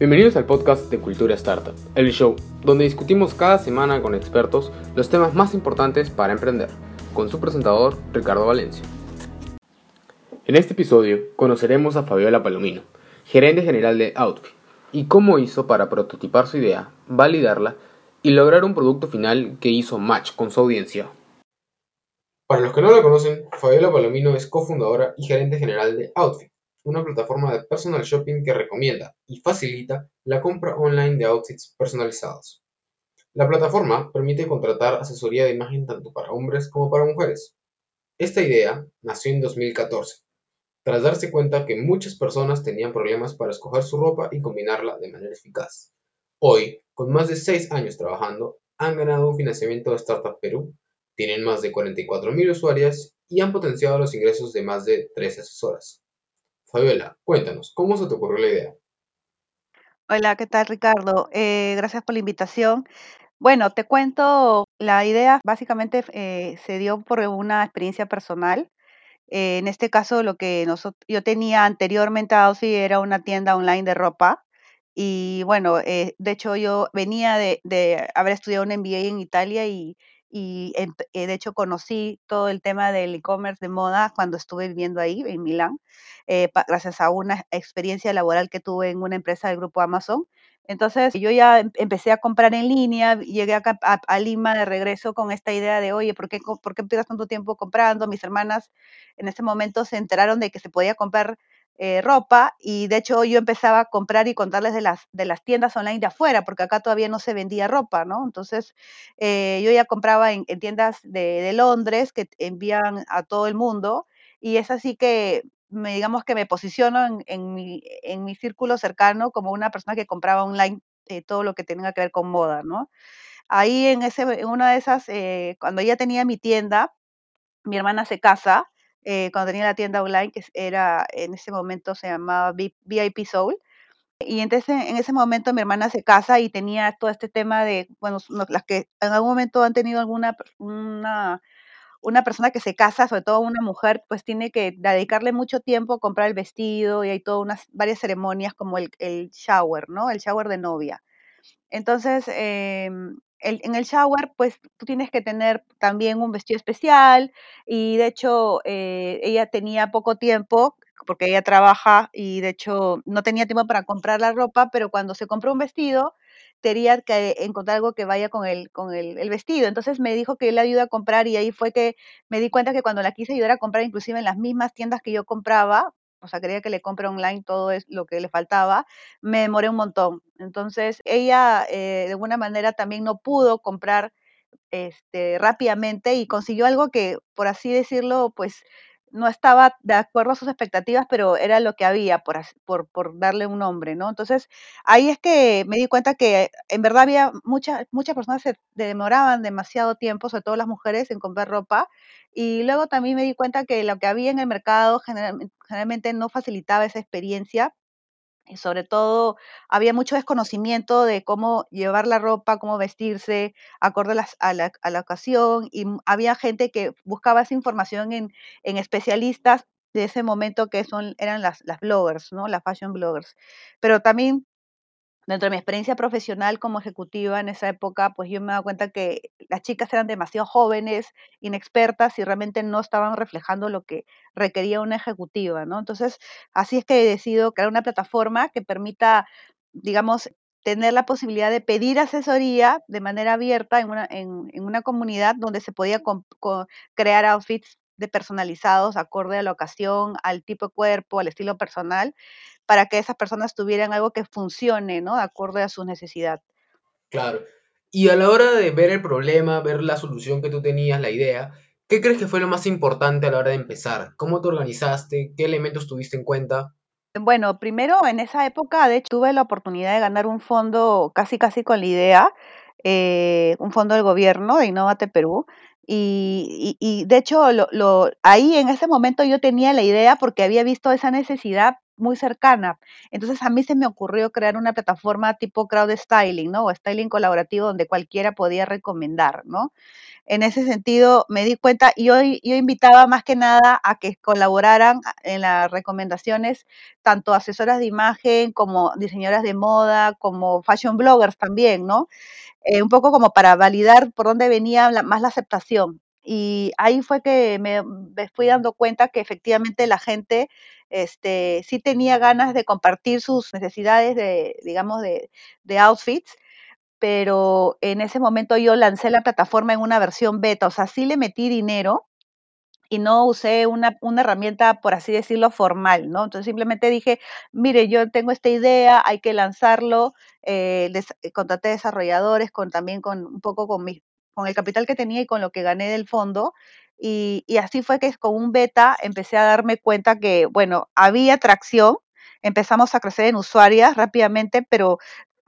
Bienvenidos al podcast de Cultura Startup, el show donde discutimos cada semana con expertos los temas más importantes para emprender, con su presentador Ricardo Valencia. En este episodio conoceremos a Fabiola Palomino, gerente general de Outfit, y cómo hizo para prototipar su idea, validarla y lograr un producto final que hizo match con su audiencia. Para los que no la conocen, Fabiola Palomino es cofundadora y gerente general de Outfit una plataforma de personal shopping que recomienda y facilita la compra online de outfits personalizados. La plataforma permite contratar asesoría de imagen tanto para hombres como para mujeres. Esta idea nació en 2014, tras darse cuenta que muchas personas tenían problemas para escoger su ropa y combinarla de manera eficaz. Hoy, con más de 6 años trabajando, han ganado un financiamiento de Startup Perú, tienen más de 44.000 usuarias y han potenciado los ingresos de más de 13 asesoras. Fabiola, cuéntanos, ¿cómo se te ocurrió la idea? Hola, ¿qué tal Ricardo? Eh, gracias por la invitación. Bueno, te cuento, la idea básicamente eh, se dio por una experiencia personal. Eh, en este caso, lo que yo tenía anteriormente a era una tienda online de ropa. Y bueno, de hecho yo venía de, de haber estudiado un MBA en Italia y, y eh, de hecho conocí todo el tema del e-commerce de moda cuando estuve viviendo ahí en Milán, eh, gracias a una experiencia laboral que tuve en una empresa del grupo Amazon. Entonces yo ya em, empecé a comprar en línea, llegué a, Lima de regreso con esta idea de, oye, ¿por qué, ¿por tanto tiempo comprando? Mis hermanas en ese momento se enteraron de que se podía comprar eh, ropa y de hecho yo empezaba a comprar y contarles de las, de las tiendas online de afuera, porque acá todavía no se vendía ropa, ¿no? Entonces eh, yo ya compraba en, tiendas de, Londres que envían a todo el mundo y es así que me, digamos que me posiciono en, mi, en mi círculo cercano como una persona que compraba online eh, todo lo que tenga que ver con moda, ¿no? Ahí en, ese, en una de esas, cuando ya tenía mi tienda, mi hermana se casa eh, cuando tenía la tienda online, que era en ese momento se llamaba VIP Soul. Y entonces en ese momento mi hermana se casa y tenía todo este tema de, bueno, las que en algún momento han tenido alguna una, una persona que se casa, sobre todo una mujer, pues tiene que dedicarle mucho tiempo a comprar el vestido y hay todas unas varias ceremonias como el, el shower, ¿no? El shower de novia. Entonces, eh, en el shower, pues tú tienes que tener también un vestido especial y de hecho eh, ella tenía poco tiempo porque ella trabaja y de hecho no tenía tiempo para comprar la ropa, pero cuando se compró un vestido tenía que encontrar algo que vaya con el, con el, vestido. Entonces me dijo que él le ayuda a comprar y ahí fue que me di cuenta que cuando la quise ayudar a comprar, inclusive en las mismas tiendas que yo compraba, o sea, quería que le compre online todo es lo que le faltaba, me demoré un montón. Entonces, ella eh, de alguna manera también no pudo comprar este, rápidamente y consiguió algo que, por así decirlo, pues no estaba de acuerdo a sus expectativas, pero era lo que había, por, por, darle un nombre, ¿no? Entonces, ahí es que me di cuenta que en verdad había muchas, muchas personas se demoraban demasiado tiempo, sobre todo las mujeres, en comprar ropa, y luego también me di cuenta que lo que había en el mercado generalmente no facilitaba esa experiencia sobre todo había mucho desconocimiento de cómo llevar la ropa, cómo vestirse, acorde a la, a la, ocasión, y había gente que buscaba esa información en, en especialistas de ese momento que son, eran las, las bloggers, ¿no? Las fashion bloggers. Pero también dentro de mi experiencia profesional como ejecutiva en esa época, pues yo me daba cuenta que las chicas eran demasiado jóvenes, inexpertas y realmente no estaban reflejando lo que requería una ejecutiva, ¿no? Entonces, así es que he decidido crear una plataforma que permita, digamos, tener la posibilidad de pedir asesoría de manera abierta en una, en, una comunidad donde se podía crear outfits de personalizados acorde a la ocasión, al tipo de cuerpo, al estilo personal, para que esas personas tuvieran algo que funcione, ¿no? De acuerdo a su necesidad. Claro. Y a la hora de ver el problema, ver la solución que tú tenías, la idea, ¿qué crees que fue lo más importante a la hora de empezar? ¿Cómo te organizaste? ¿Qué elementos tuviste en cuenta? Bueno, primero en esa época, de hecho, tuve la oportunidad de ganar un fondo casi casi con la idea, eh, un fondo del gobierno de Innovate Perú, y, y, de hecho, lo, lo, ahí en ese momento yo tenía la idea porque había visto esa necesidad muy cercana. Entonces a mí se me ocurrió crear una plataforma tipo crowd styling, ¿no? O styling colaborativo donde cualquiera podía recomendar, ¿no? En ese sentido me di cuenta y yo, yo invitaba más que nada a que colaboraran en las recomendaciones tanto asesoras de imagen como diseñadoras de moda, como fashion bloggers también, ¿no? Eh, un poco como para validar por dónde venía más la aceptación. Y ahí fue que me, me, fui dando cuenta que efectivamente la gente este, sí tenía ganas de compartir sus necesidades de, digamos, de, de outfits, pero en ese momento yo lancé la plataforma en una versión beta, o sea, sí le metí dinero, y no usé una, herramienta, por así decirlo, formal, ¿no? Entonces simplemente dije, mire, yo tengo esta idea, hay que lanzarlo, eh, des, contraté desarrolladores, con, también con un poco con, mi, con el capital que tenía y con lo que gané del fondo, y, y así fue que con un beta empecé a darme cuenta que, bueno, había tracción, empezamos a crecer en usuarias rápidamente, pero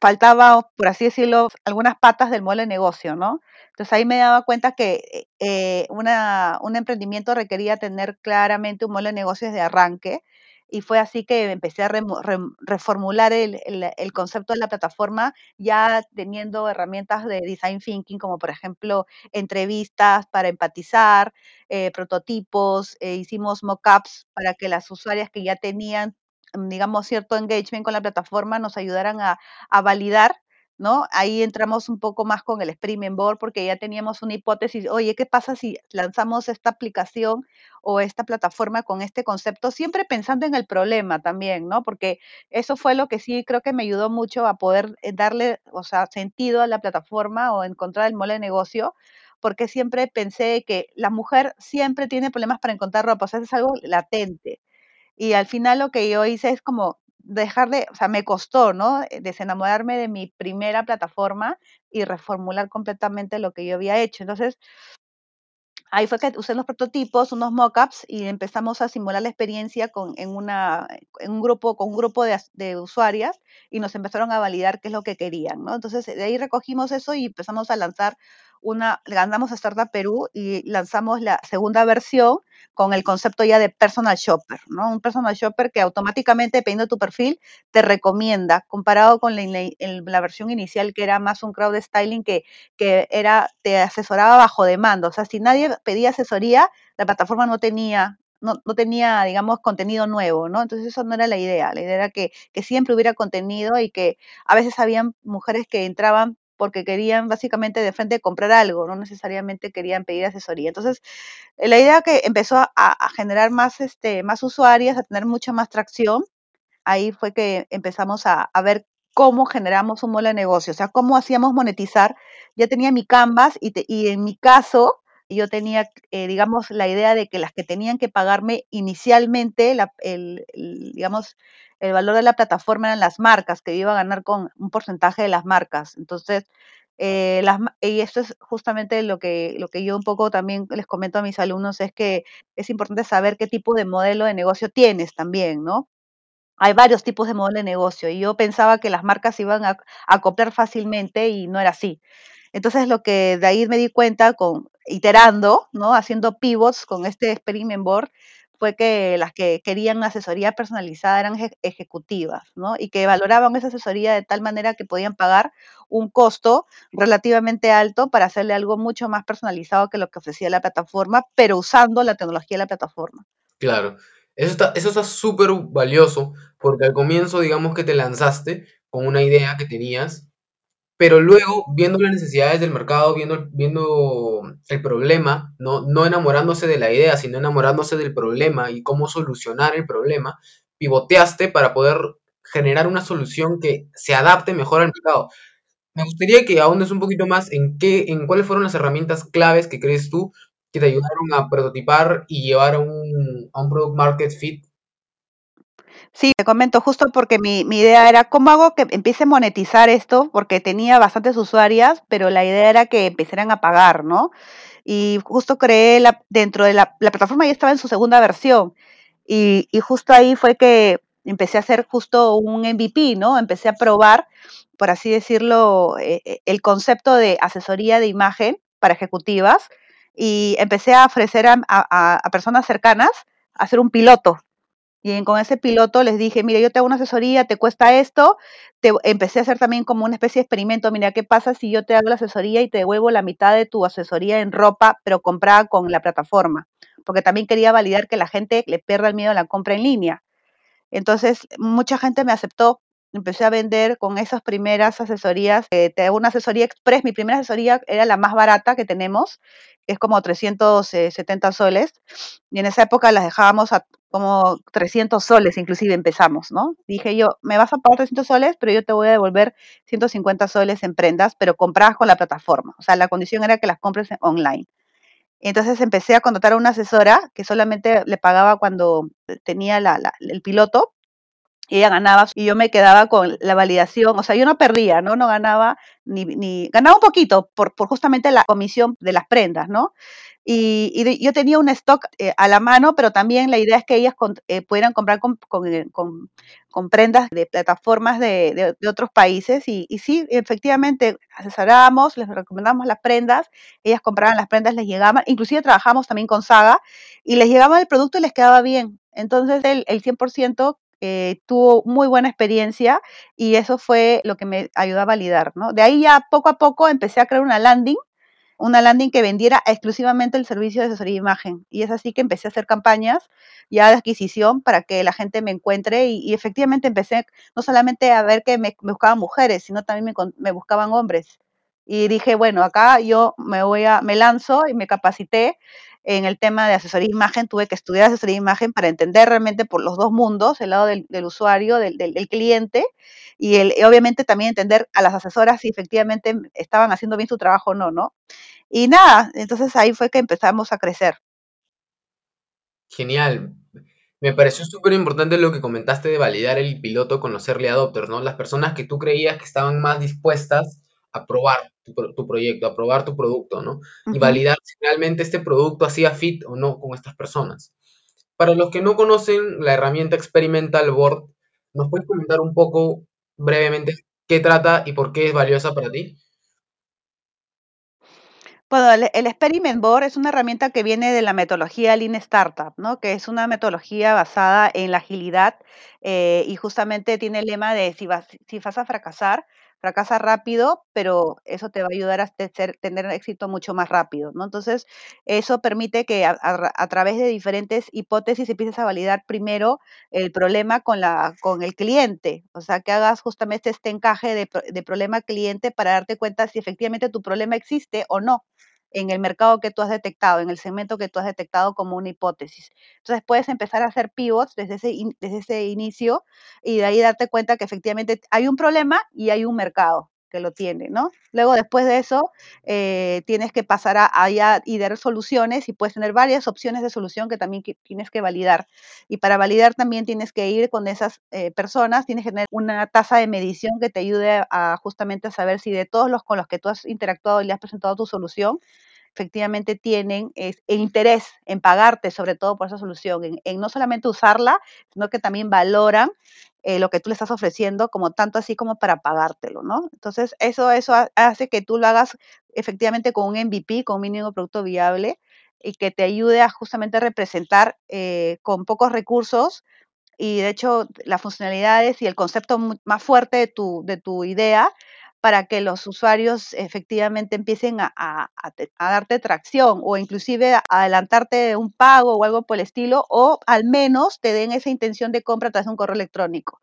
faltaba, por así decirlo, algunas patas del modelo de negocio, ¿no? Entonces ahí me daba cuenta que eh, una, un emprendimiento requería tener claramente un modelo de negocios de arranque y fue así que empecé a re, re, reformular el, el, concepto de la plataforma ya teniendo herramientas de design thinking como por ejemplo entrevistas para empatizar, eh, prototipos, eh, hicimos mockups para que las usuarias que ya tenían digamos, cierto engagement con la plataforma nos ayudaran a, a validar ¿no? Ahí entramos un poco más con el Experiment Board porque ya teníamos una hipótesis, oye, ¿qué pasa si lanzamos esta aplicación o esta plataforma con este concepto? Siempre pensando en el problema también, ¿no? Porque eso fue lo que sí creo que me ayudó mucho a poder eh, darle, o sea, sentido a la plataforma o encontrar el mole de negocio porque siempre pensé que la mujer siempre tiene problemas para encontrar ropa, o sea, es algo latente. Y al final lo que yo hice es como dejar de, o sea, me costó, ¿no? Desenamorarme de mi primera plataforma y reformular completamente lo que yo había hecho. Entonces, ahí fue que usé los prototipos, unos mockups y empezamos a simular la experiencia con, en, una, en un grupo, con un grupo de, de, usuarias y nos empezaron a validar qué es lo que querían, ¿no? Entonces, de ahí recogimos eso y empezamos a lanzar una, ganamos a Startup Perú y lanzamos la segunda versión con el concepto ya de personal shopper, ¿no? Un personal shopper que automáticamente, dependiendo de tu perfil, te recomienda, comparado con la, la, versión inicial que era más un crowd styling que, que era, te asesoraba bajo demanda. O sea, si nadie pedía asesoría, la plataforma no tenía no, no, tenía, digamos, contenido nuevo, ¿no? Entonces eso no era la idea. La idea era que, que, siempre hubiera contenido y que a veces habían mujeres que entraban porque querían básicamente de frente comprar algo, no necesariamente querían pedir asesoría. Entonces, la idea que empezó a, generar más, este, más usuarias, a tener mucha más tracción, ahí fue que empezamos a, ver cómo generamos un modelo de negocio, o sea, cómo hacíamos monetizar. Ya tenía mi Canvas y, te, y en mi caso, yo tenía, eh, digamos, la idea de que las que tenían que pagarme inicialmente, el, digamos, el valor de la plataforma eran las marcas, que iba a ganar con un porcentaje de las marcas. Entonces, eh, las, y esto es justamente lo que, lo que yo un poco también les comento a mis alumnos, es que es importante saber qué tipo de modelo de negocio tienes también, ¿no? Hay varios tipos de modelo de negocio y yo pensaba que las marcas iban a, a copiar fácilmente y no era así. Entonces, lo que de ahí me di cuenta con iterando, ¿no? Haciendo pivots con este experiment board, fue que las que querían asesoría personalizada eran ejecutivas, ¿no? Y que valoraban esa asesoría de tal manera que podían pagar un costo relativamente alto para hacerle algo mucho más personalizado que lo que ofrecía la plataforma, pero usando la tecnología de la plataforma. Claro. Eso está eso está súper valioso, porque al comienzo, digamos que te lanzaste con una idea que tenías pero luego, viendo las necesidades del mercado, viendo, viendo el problema, ¿no? no enamorándose de la idea, sino enamorándose del problema y cómo solucionar el problema, pivoteaste para poder generar una solución que se adapte mejor al mercado. Me gustaría que ahondes un poquito más en qué, en cuáles fueron las herramientas claves que crees tú que te ayudaron a prototipar y llevar a un, a un product market fit Sí, te comento justo porque mi, mi, idea era cómo hago que empiece a monetizar esto, porque tenía bastantes usuarias, pero la idea era que empezaran a pagar, ¿no? Y justo creé la, dentro de la, la plataforma ya estaba en su segunda versión. Y, y, justo ahí fue que empecé a hacer justo un MVP, ¿no? Empecé a probar, por así decirlo, eh, el concepto de asesoría de imagen para ejecutivas y empecé a ofrecer a, a, a personas cercanas a hacer un piloto Y con ese piloto les dije, mire, yo te hago una asesoría, te cuesta esto. Te, empecé a hacer también como una especie de experimento. Mira, ¿qué pasa si yo te hago la asesoría y te devuelvo la mitad de tu asesoría en ropa, pero comprada con la plataforma? Porque también quería validar que la gente le pierda el miedo a la compra en línea. Entonces, mucha gente me aceptó empecé a vender con esas primeras asesorías, eh, te hago una asesoría express, mi primera asesoría era la más barata que tenemos, es como 370 soles, y en esa época las dejábamos a como 300 soles, inclusive empezamos, ¿no? Dije yo, me vas a pagar 300 soles, pero yo te voy a devolver 150 soles en prendas, pero compradas con la plataforma, o sea, la condición era que las compres online. Entonces empecé a contratar a una asesora que solamente le pagaba cuando tenía la, el piloto y ella ganaba y yo me quedaba con la validación, o sea, yo no perdía, ¿no? No ganaba ni, ni ganaba un poquito por, por justamente la comisión de las prendas, ¿no? Y, yo tenía un stock eh, a la mano, pero también la idea es que ellas eh, pudieran comprar eh, con, con, prendas de plataformas de, de, otros países. Y, y, sí, efectivamente, asesorábamos, les recomendamos las prendas, ellas compraban las prendas, les llegaban, inclusive trabajamos también con Saga, y les llegaba el producto y les quedaba bien. Entonces, el, el 100% eh, tuvo muy buena experiencia y eso fue lo que me ayudó a validar, ¿no? De ahí ya poco a poco empecé a crear una landing, una landing que vendiera exclusivamente el servicio de asesoría de imagen. Y es así que empecé a hacer campañas ya de adquisición para que la gente me encuentre y, efectivamente empecé no solamente a ver que me, buscaban mujeres, sino también me, me buscaban hombres. Y dije, bueno, acá yo me voy a, me lanzo y me capacité en el tema de asesoría de imagen, tuve que estudiar asesoría de imagen para entender realmente por los dos mundos, el lado del, usuario, del, cliente, y, el, obviamente también entender a las asesoras si efectivamente estaban haciendo bien su trabajo o no, ¿no? Y nada, entonces ahí fue que empezamos a crecer. Genial. Me pareció súper importante lo que comentaste de validar el piloto con los adopters, ¿no? Las personas que tú creías que estaban más dispuestas a probar tu, proyecto, a probar tu producto, ¿no? Y validar si realmente este producto hacía fit o no con estas personas. Para los que no conocen la herramienta Experimental Board, ¿nos puedes comentar un poco brevemente qué trata y por qué es valiosa para ti? Bueno, el, Experiment Board es una herramienta que viene de la metodología Lean Startup, ¿no? que es una metodología basada en la agilidad eh, y justamente tiene el lema de si vas, si vas a fracasar, fracasa rápido, pero eso te va a ayudar a tener éxito mucho más rápido, ¿no? Entonces, eso permite que a, través de diferentes hipótesis empieces a validar primero el problema con, la, con el cliente, o sea, que hagas justamente este encaje de, de problema cliente para darte cuenta si efectivamente tu problema existe o no en el mercado que tú has detectado, en el segmento que tú has detectado como una hipótesis. Entonces puedes empezar a hacer pivots desde ese, desde ese inicio y de ahí darte cuenta que efectivamente hay un problema y hay un mercado que lo tiene, ¿no? Luego, después de eso, eh, tienes que pasar a, a, y dar soluciones y puedes tener varias opciones de solución que también tienes que validar. Y para validar también tienes que ir con esas eh, personas, tienes que tener una tasa de medición que te ayude a justamente a saber si de todos los con los que tú has interactuado y le has presentado tu solución, efectivamente tienen es, interés en pagarte, sobre todo por esa solución, en, no solamente usarla, sino que también valoran eh, lo que tú le estás ofreciendo, como tanto así como para pagártelo, ¿no? Entonces, eso, eso hace que tú lo hagas efectivamente con un MVP, con un mínimo producto viable, y que te ayude a justamente representar eh, con pocos recursos y de hecho las funcionalidades y el concepto más fuerte de tu, de tu idea para que los usuarios efectivamente empiecen a, darte tracción o inclusive a adelantarte un pago o algo por el estilo, o al menos te den esa intención de compra de un correo electrónico.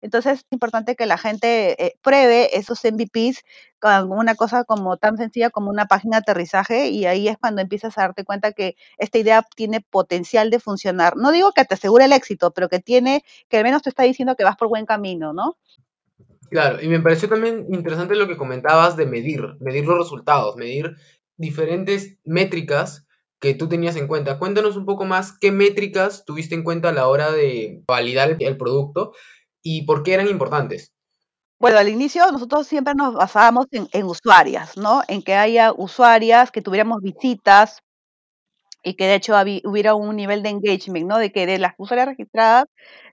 Entonces es importante que la gente eh, pruebe esos MVPs con una cosa como tan sencilla como una página de aterrizaje y ahí es cuando empiezas a darte cuenta que esta idea tiene potencial de funcionar. No digo que te asegure el éxito, pero que tiene, que al menos te está diciendo que vas por buen camino, ¿no? Claro, y me pareció también interesante lo que comentabas de medir, medir los resultados, medir diferentes métricas que tú tenías en cuenta. Cuéntanos un poco más qué métricas tuviste en cuenta a la hora de validar el producto y por qué eran importantes. Bueno, al inicio nosotros siempre nos basábamos en, usuarias, ¿no? En que haya usuarias, que tuviéramos visitas, y que de hecho hubiera un nivel de engagement, ¿no? De que de las usuarias registradas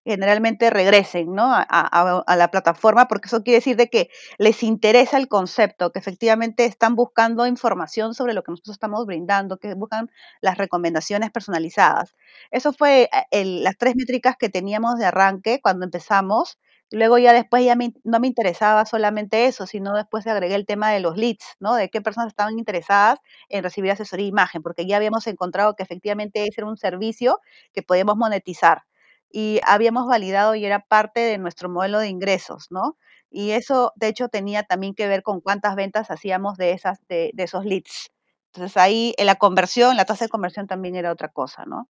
generalmente regresen, ¿no? A, a, la plataforma, porque eso quiere decir de que les interesa el concepto, que efectivamente están buscando información sobre lo que nosotros estamos brindando, que buscan las recomendaciones personalizadas. Eso fue eh, las tres métricas que teníamos de arranque cuando empezamos Luego ya después ya no me interesaba solamente eso, sino después agregué el tema de los leads, ¿no? De qué personas estaban interesadas en recibir asesoría de imagen, porque ya habíamos encontrado que efectivamente ese era un servicio que podíamos monetizar y habíamos validado y era parte de nuestro modelo de ingresos, ¿no? Y eso, de hecho, tenía también que ver con cuántas ventas hacíamos de, esas, de, esos leads. Entonces ahí en la conversión, la tasa de conversión también era otra cosa, ¿no?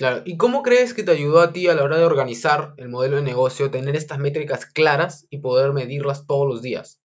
Claro, ¿y cómo crees que te ayudó a ti a la hora de organizar el modelo de negocio, tener estas métricas claras y poder medirlas todos los días?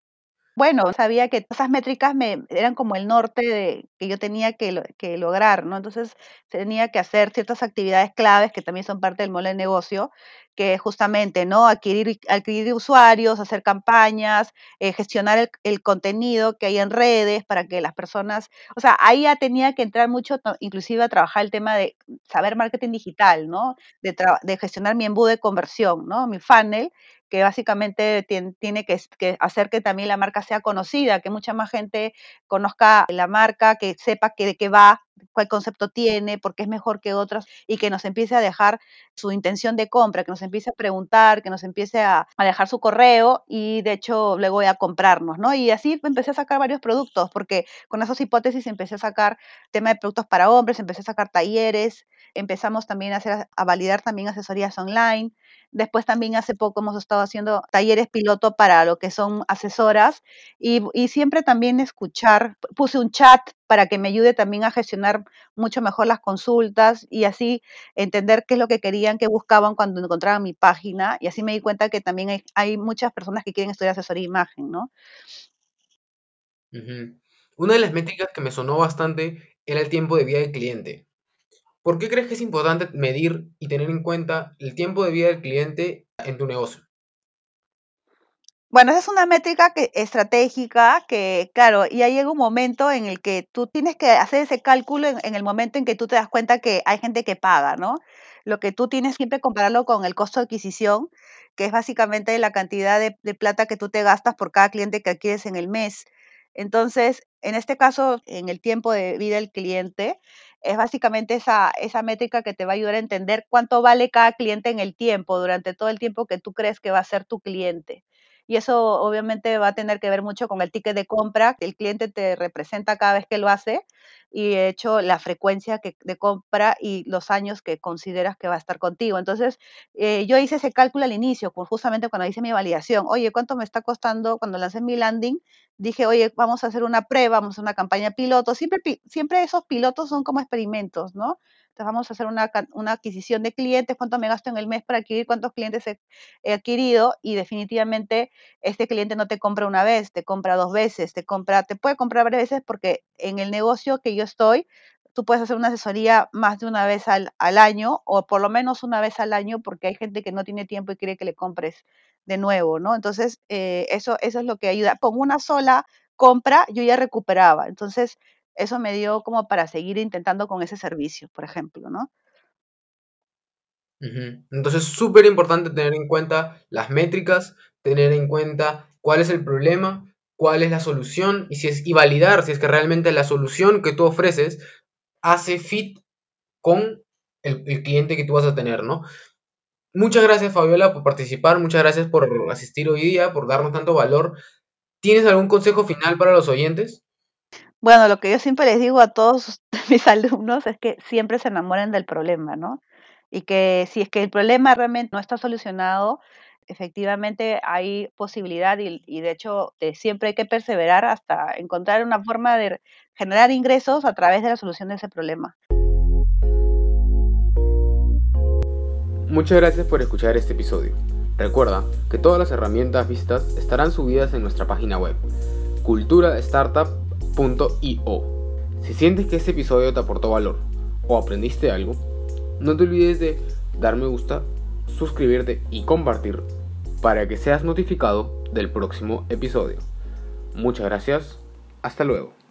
Bueno, sabía que esas métricas me eran como el norte de que yo tenía que, que lograr, ¿no? Entonces, tenía que hacer ciertas actividades claves que también son parte del modelo de negocio, que justamente, ¿no? Adquirir, adquirir usuarios, hacer campañas, eh, gestionar el, el, contenido que hay en redes para que las personas, o sea, ahí ya tenía que entrar mucho, inclusive a trabajar el tema de saber marketing digital, ¿no? De, de gestionar mi embudo de conversión, ¿no? Mi funnel que básicamente tiene que, hacer que también la marca sea conocida, que mucha más gente conozca la marca, que sepa que, de qué va, cuál concepto tiene, por qué es mejor que otras y que nos empiece a dejar su intención de compra, que nos empiece a preguntar, que nos empiece a, dejar su correo y de hecho luego voy a comprarnos, ¿no? Y así empecé a sacar varios productos, porque con esas hipótesis empecé a sacar tema de productos para hombres, empecé a sacar talleres, empezamos también a, hacer, a validar también asesorías online. Después también hace poco hemos estado haciendo talleres piloto para lo que son asesoras y, y siempre también escuchar, puse un chat para que me ayude también a gestionar mucho mejor las consultas y así entender qué es lo que querían, qué buscaban cuando encontraban mi página y así me di cuenta que también hay, muchas personas que quieren estudiar asesoría de imagen, ¿no? Una de las métricas que me sonó bastante era el tiempo de vida del cliente. ¿Por qué crees que es importante medir y tener en cuenta el tiempo de vida del cliente en tu negocio? Bueno, esa es una métrica estratégica que, claro, y ahí llega un momento en el que tú tienes que hacer ese cálculo en, el momento en que tú te das cuenta que hay gente que paga, ¿no? Lo que tú tienes siempre compararlo con el costo de adquisición, que es básicamente la cantidad de, de plata que tú te gastas por cada cliente que adquieres en el mes. Entonces, en este caso, en el tiempo de vida del cliente, es básicamente esa, esa métrica que te va a ayudar a entender cuánto vale cada cliente en el tiempo, durante todo el tiempo que tú crees que va a ser tu cliente. Y eso obviamente va a tener que ver mucho con el ticket de compra que el cliente te representa cada vez que lo hace y de hecho la frecuencia que, de compra y los años que consideras que va a estar contigo. Entonces, eh, yo hice ese cálculo al inicio, justamente cuando hice mi validación. Oye, ¿cuánto me está costando cuando lancé mi landing? Dije, oye, vamos a hacer una prueba, vamos a hacer una campaña piloto. Siempre, siempre esos pilotos son como experimentos, ¿no? Vamos a hacer una, una, adquisición de clientes, cuánto me gasto en el mes para adquirir, cuántos clientes he, adquirido y definitivamente este cliente no te compra una vez, te compra dos veces, te compra, te puede comprar varias veces porque en el negocio que yo estoy, tú puedes hacer una asesoría más de una vez al, al año o por lo menos una vez al año porque hay gente que no tiene tiempo y quiere que le compres de nuevo, ¿no? Entonces, eh, eso, eso es lo que ayuda. Con una sola compra yo ya recuperaba. Entonces, eso me dio como para seguir intentando con ese servicio, por ejemplo, ¿no? Entonces, súper importante tener en cuenta las métricas, tener en cuenta cuál es el problema, cuál es la solución y, si es, y validar si es que realmente la solución que tú ofreces hace fit con el, el cliente que tú vas a tener, ¿no? Muchas gracias Fabiola por participar, muchas gracias por asistir hoy día, por darnos tanto valor. ¿Tienes algún consejo final para los oyentes? Bueno, lo que yo siempre les digo a todos mis alumnos es que siempre se enamoren del problema, ¿no? Y que si es que el problema realmente no está solucionado, efectivamente hay posibilidad y, de hecho eh, siempre hay que perseverar hasta encontrar una forma de generar ingresos a través de la solución de ese problema. Muchas gracias por escuchar este episodio. Recuerda que todas las herramientas vistas estarán subidas en nuestra página web, culturastartup.io. Si sientes que este episodio te aportó valor o aprendiste algo, no te olvides de dar me gusta, suscribirte y compartir para que seas notificado del próximo episodio. Muchas gracias, hasta luego.